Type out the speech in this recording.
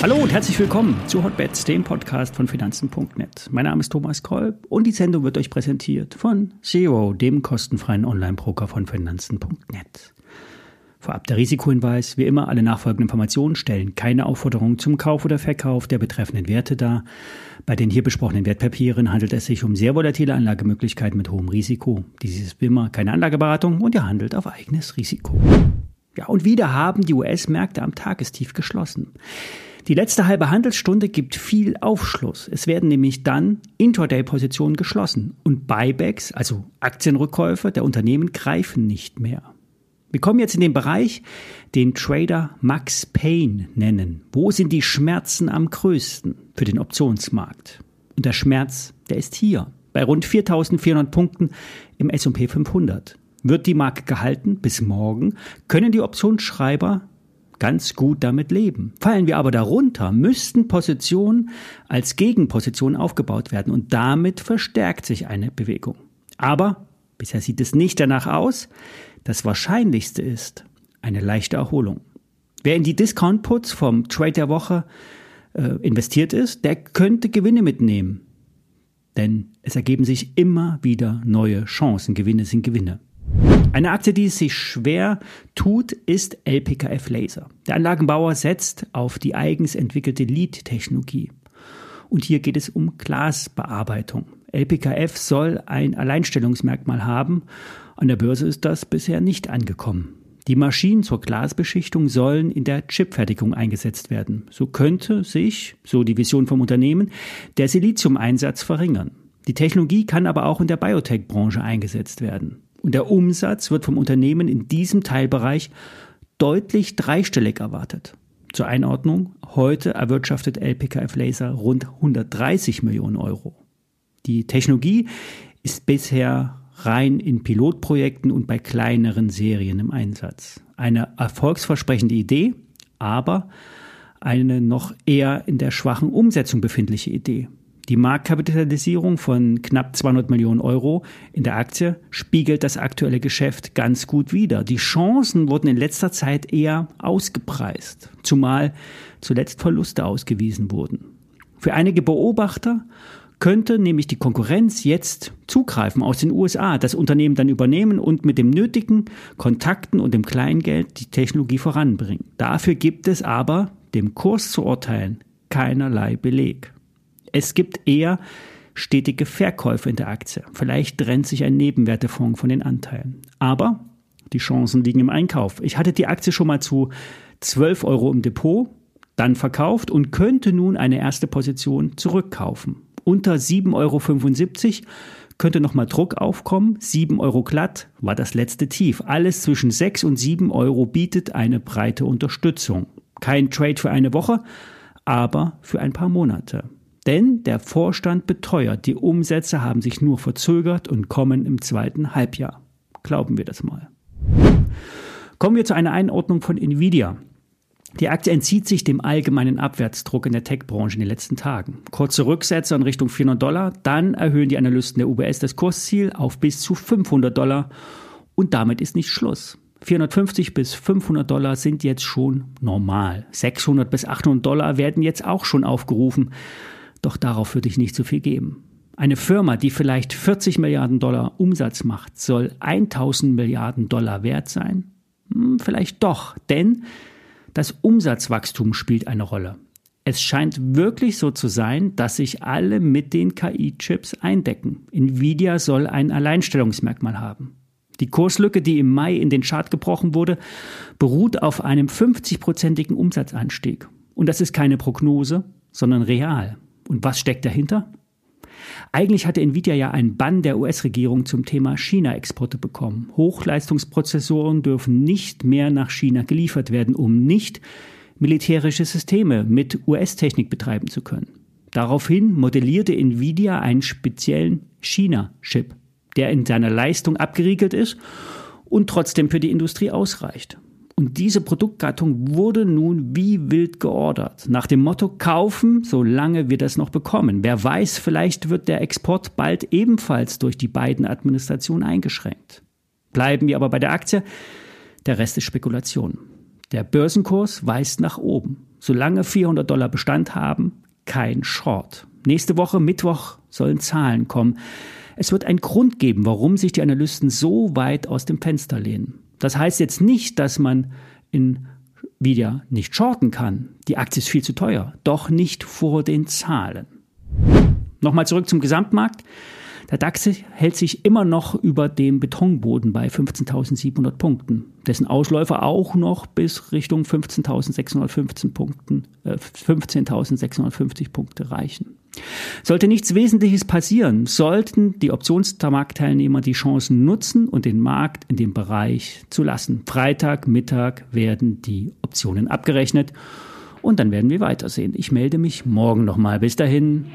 Hallo und herzlich willkommen zu Hotbets, dem Podcast von Finanzen.net. Mein Name ist Thomas Kolb und die Sendung wird euch präsentiert von Zero, dem kostenfreien Online-Broker von Finanzen.net. Vorab der Risikohinweis. Wie immer, alle nachfolgenden Informationen stellen keine Aufforderung zum Kauf oder Verkauf der betreffenden Werte dar. Bei den hier besprochenen Wertpapieren handelt es sich um sehr volatile Anlagemöglichkeiten mit hohem Risiko. Dies ist wie immer keine Anlageberatung und ihr handelt auf eigenes Risiko. Ja, und wieder haben die US-Märkte am Tagestief geschlossen. Die letzte halbe Handelsstunde gibt viel Aufschluss. Es werden nämlich dann Intraday-Positionen geschlossen und Buybacks, also Aktienrückkäufe der Unternehmen, greifen nicht mehr. Wir kommen jetzt in den Bereich, den Trader Max Payne nennen. Wo sind die Schmerzen am größten für den Optionsmarkt? Und der Schmerz, der ist hier, bei rund 4400 Punkten im S&P 500. Wird die Marke gehalten bis morgen, können die Optionsschreiber ganz gut damit leben. Fallen wir aber darunter, müssten Positionen als Gegenposition aufgebaut werden und damit verstärkt sich eine Bewegung. Aber bisher sieht es nicht danach aus. Das Wahrscheinlichste ist eine leichte Erholung. Wer in die Discount-Puts vom Trade der Woche äh, investiert ist, der könnte Gewinne mitnehmen. Denn es ergeben sich immer wieder neue Chancen. Gewinne sind Gewinne. Eine Aktie, die es sich schwer tut, ist LPKF Laser. Der Anlagenbauer setzt auf die eigens entwickelte Lead-Technologie. Und hier geht es um Glasbearbeitung. LPKF soll ein Alleinstellungsmerkmal haben an der Börse ist das bisher nicht angekommen. Die Maschinen zur Glasbeschichtung sollen in der Chipfertigung eingesetzt werden. So könnte sich, so die Vision vom Unternehmen, der Siliziumeinsatz verringern. Die Technologie kann aber auch in der Biotech-Branche eingesetzt werden. Und der Umsatz wird vom Unternehmen in diesem Teilbereich deutlich dreistellig erwartet. Zur Einordnung, heute erwirtschaftet LPKF Laser rund 130 Millionen Euro. Die Technologie ist bisher rein in Pilotprojekten und bei kleineren Serien im Einsatz. Eine erfolgsversprechende Idee, aber eine noch eher in der schwachen Umsetzung befindliche Idee. Die Marktkapitalisierung von knapp 200 Millionen Euro in der Aktie spiegelt das aktuelle Geschäft ganz gut wider. Die Chancen wurden in letzter Zeit eher ausgepreist, zumal zuletzt Verluste ausgewiesen wurden. Für einige Beobachter könnte nämlich die Konkurrenz jetzt zugreifen aus den USA, das Unternehmen dann übernehmen und mit dem nötigen Kontakten und dem Kleingeld die Technologie voranbringen. Dafür gibt es aber, dem Kurs zu urteilen, keinerlei Beleg. Es gibt eher stetige Verkäufe in der Aktie. Vielleicht trennt sich ein Nebenwertefonds von den Anteilen. Aber die Chancen liegen im Einkauf. Ich hatte die Aktie schon mal zu 12 Euro im Depot, dann verkauft und könnte nun eine erste Position zurückkaufen unter 7,75 Euro könnte nochmal Druck aufkommen. 7 Euro glatt war das letzte Tief. Alles zwischen 6 und 7 Euro bietet eine breite Unterstützung. Kein Trade für eine Woche, aber für ein paar Monate. Denn der Vorstand beteuert, die Umsätze haben sich nur verzögert und kommen im zweiten Halbjahr. Glauben wir das mal. Kommen wir zu einer Einordnung von Nvidia. Die Aktie entzieht sich dem allgemeinen Abwärtsdruck in der Tech-Branche in den letzten Tagen. Kurze Rücksätze in Richtung 400 Dollar, dann erhöhen die Analysten der UBS das Kursziel auf bis zu 500 Dollar und damit ist nicht Schluss. 450 bis 500 Dollar sind jetzt schon normal. 600 bis 800 Dollar werden jetzt auch schon aufgerufen. Doch darauf würde ich nicht so viel geben. Eine Firma, die vielleicht 40 Milliarden Dollar Umsatz macht, soll 1000 Milliarden Dollar wert sein? Hm, vielleicht doch, denn das Umsatzwachstum spielt eine Rolle. Es scheint wirklich so zu sein, dass sich alle mit den KI-Chips eindecken. Nvidia soll ein Alleinstellungsmerkmal haben. Die Kurslücke, die im Mai in den Chart gebrochen wurde, beruht auf einem 50-prozentigen Umsatzanstieg. Und das ist keine Prognose, sondern real. Und was steckt dahinter? Eigentlich hatte Nvidia ja einen Bann der US-Regierung zum Thema China-Exporte bekommen. Hochleistungsprozessoren dürfen nicht mehr nach China geliefert werden, um nicht militärische Systeme mit US-Technik betreiben zu können. Daraufhin modellierte Nvidia einen speziellen China-Chip, der in seiner Leistung abgeriegelt ist und trotzdem für die Industrie ausreicht. Und diese Produktgattung wurde nun wie wild geordert. Nach dem Motto kaufen, solange wir das noch bekommen. Wer weiß, vielleicht wird der Export bald ebenfalls durch die beiden Administrationen eingeschränkt. Bleiben wir aber bei der Aktie. Der Rest ist Spekulation. Der Börsenkurs weist nach oben. Solange 400 Dollar Bestand haben, kein Short. Nächste Woche, Mittwoch, sollen Zahlen kommen. Es wird einen Grund geben, warum sich die Analysten so weit aus dem Fenster lehnen. Das heißt jetzt nicht, dass man in wieder nicht shorten kann. Die Aktie ist viel zu teuer, doch nicht vor den Zahlen. Nochmal zurück zum Gesamtmarkt. Der DAX hält sich immer noch über dem Betonboden bei 15.700 Punkten, dessen Ausläufer auch noch bis Richtung 15.615 Punkten, äh, 15.650 Punkte reichen. Sollte nichts Wesentliches passieren, sollten die Optionsmarktteilnehmer die Chancen nutzen und den Markt in dem Bereich zu lassen. Freitag, Mittag werden die Optionen abgerechnet und dann werden wir weitersehen. Ich melde mich morgen nochmal. Bis dahin.